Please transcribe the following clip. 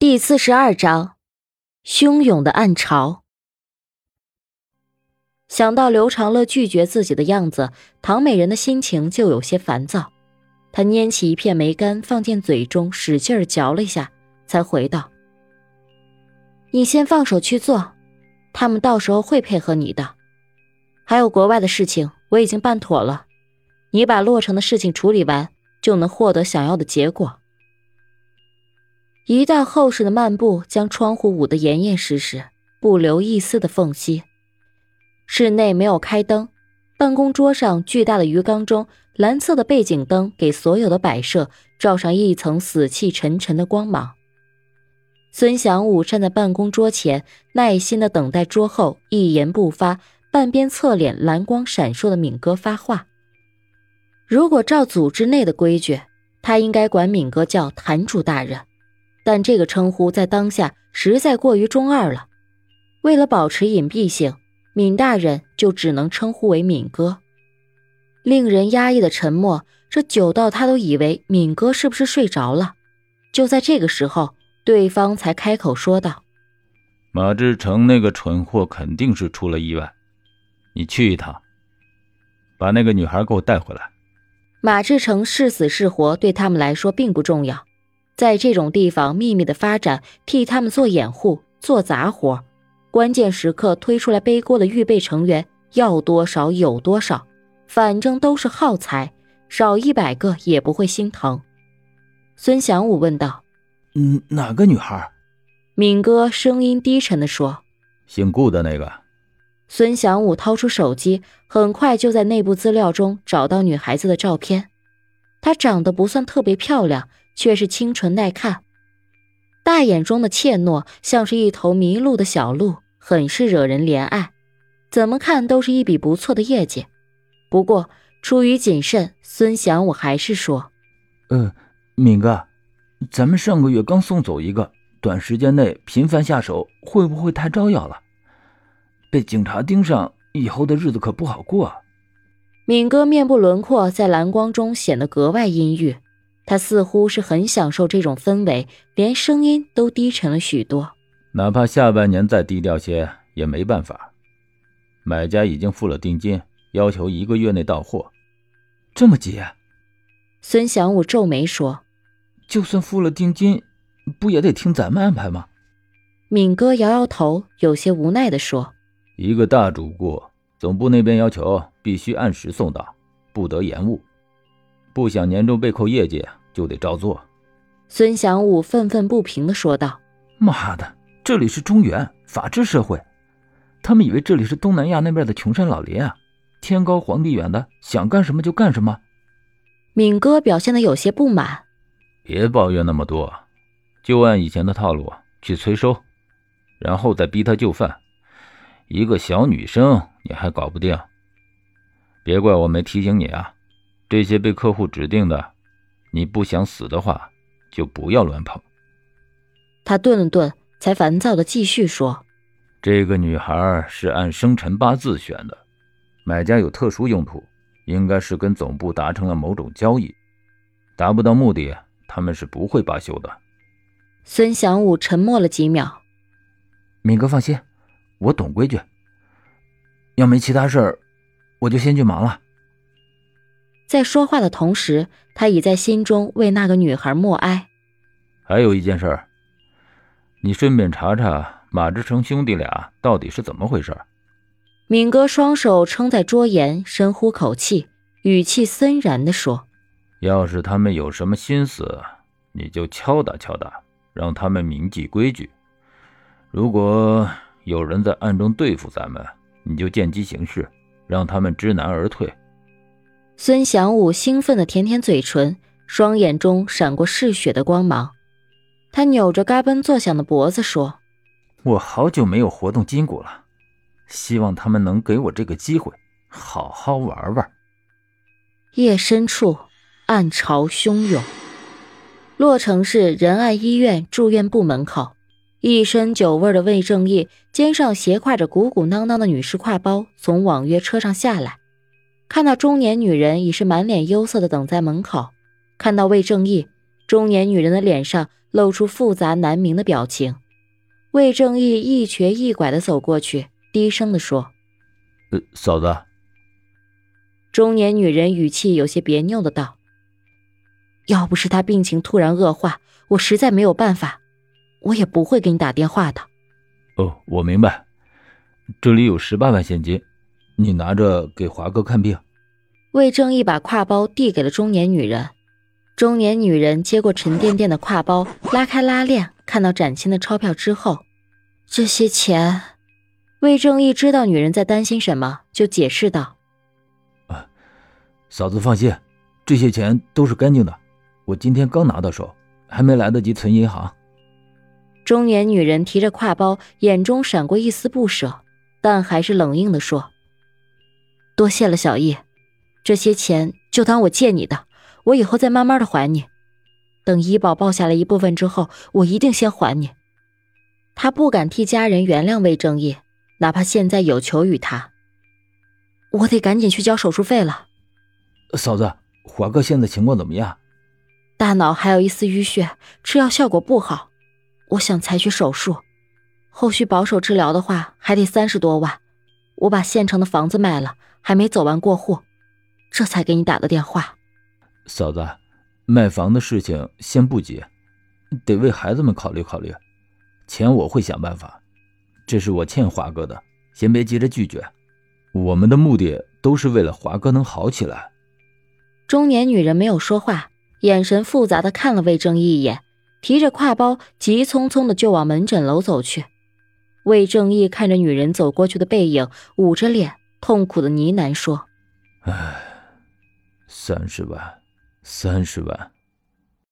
第四十二章，汹涌的暗潮。想到刘长乐拒绝自己的样子，唐美人的心情就有些烦躁。她拈起一片梅干，放进嘴中，使劲儿嚼了一下，才回道：“你先放手去做，他们到时候会配合你的。还有国外的事情，我已经办妥了，你把洛城的事情处理完，就能获得想要的结果。”一道厚实的幔布将窗户捂得严严实实，不留一丝的缝隙。室内没有开灯，办公桌上巨大的鱼缸中，蓝色的背景灯给所有的摆设罩上一层死气沉沉的光芒。孙祥武站在办公桌前，耐心的等待桌后一言不发、半边侧脸、蓝光闪烁的敏哥发话。如果照组织内的规矩，他应该管敏哥叫坛主大人。但这个称呼在当下实在过于中二了。为了保持隐蔽性，闵大人就只能称呼为闵哥。令人压抑的沉默，这久到他都以为闵哥是不是睡着了。就在这个时候，对方才开口说道：“马志成那个蠢货肯定是出了意外，你去一趟，把那个女孩给我带回来。”马志成是死是活，对他们来说并不重要。在这种地方秘密的发展，替他们做掩护、做杂活，关键时刻推出来背锅的预备成员要多少有多少，反正都是耗材，少一百个也不会心疼。孙祥武问道：“嗯，哪个女孩？”敏哥声音低沉地说：“姓顾的那个。”孙祥武掏出手机，很快就在内部资料中找到女孩子的照片。她长得不算特别漂亮。却是清纯耐看，大眼中的怯懦像是一头迷路的小鹿，很是惹人怜爱。怎么看都是一笔不错的业绩。不过出于谨慎，孙翔我还是说：“呃，敏哥，咱们上个月刚送走一个，短时间内频繁下手，会不会太招摇了？被警察盯上以后的日子可不好过啊。”敏哥面部轮廓在蓝光中显得格外阴郁。他似乎是很享受这种氛围，连声音都低沉了许多。哪怕下半年再低调些也没办法。买家已经付了定金，要求一个月内到货。这么急？孙祥武皱眉说：“就算付了定金，不也得听咱们安排吗？”敏哥摇摇头，有些无奈地说：“一个大主顾，总部那边要求必须按时送到，不得延误。不想年终被扣业绩。”就得照做，孙祥武愤愤不平的说道：“妈的，这里是中原法治社会，他们以为这里是东南亚那边的穷山老林啊？天高皇帝远的，想干什么就干什么。”敏哥表现的有些不满：“别抱怨那么多，就按以前的套路去催收，然后再逼他就范。一个小女生你还搞不定？别怪我没提醒你啊！这些被客户指定的。”你不想死的话，就不要乱跑。他顿了顿，才烦躁的继续说：“这个女孩是按生辰八字选的，买家有特殊用途，应该是跟总部达成了某种交易，达不到目的，他们是不会罢休的。”孙祥武沉默了几秒：“敏哥放心，我懂规矩。要没其他事儿，我就先去忙了。”在说话的同时，他已在心中为那个女孩默哀。还有一件事，你顺便查查马志成兄弟俩到底是怎么回事。敏哥双手撑在桌沿，深呼口气，语气森然地说：“要是他们有什么心思，你就敲打敲打，让他们铭记规矩。如果有人在暗中对付咱们，你就见机行事，让他们知难而退。”孙祥武兴奋地舔舔嘴唇，双眼中闪过嗜血的光芒。他扭着嘎嘣作响的脖子说：“我好久没有活动筋骨了，希望他们能给我这个机会，好好玩玩。”夜深处，暗潮汹涌。洛城市仁爱医院住院部门口，一身酒味的魏正义肩上斜挎着鼓鼓囊囊的女士挎包，从网约车上下来。看到中年女人已是满脸忧色的等在门口，看到魏正义，中年女人的脸上露出复杂难明的表情。魏正义一瘸一拐的走过去，低声的说：“呃，嫂子。”中年女人语气有些别扭的道：“要不是他病情突然恶化，我实在没有办法，我也不会给你打电话的。”哦，我明白。这里有十八万现金，你拿着给华哥看病。魏正义把挎包递给了中年女人，中年女人接过沉甸甸的挎包，拉开拉链，看到崭新的钞票之后，这些钱，魏正义知道女人在担心什么，就解释道：“啊，嫂子放心，这些钱都是干净的，我今天刚拿到手，还没来得及存银行。”中年女人提着挎包，眼中闪过一丝不舍。但还是冷硬的说：“多谢了，小易，这些钱就当我借你的，我以后再慢慢的还你。等医保报下来一部分之后，我一定先还你。”他不敢替家人原谅魏正义，哪怕现在有求于他。我得赶紧去交手术费了。嫂子，华哥现在情况怎么样？大脑还有一丝淤血，吃药效果不好，我想采取手术。后续保守治疗的话，还得三十多万。我把县城的房子卖了，还没走完过户，这才给你打的电话。嫂子，卖房的事情先不急，得为孩子们考虑考虑。钱我会想办法，这是我欠华哥的，先别急着拒绝。我们的目的都是为了华哥能好起来。中年女人没有说话，眼神复杂的看了魏征一眼，提着挎包，急匆匆的就往门诊楼走去。魏正义看着女人走过去的背影，捂着脸，痛苦的呢喃说：“哎，三十万，三十万。”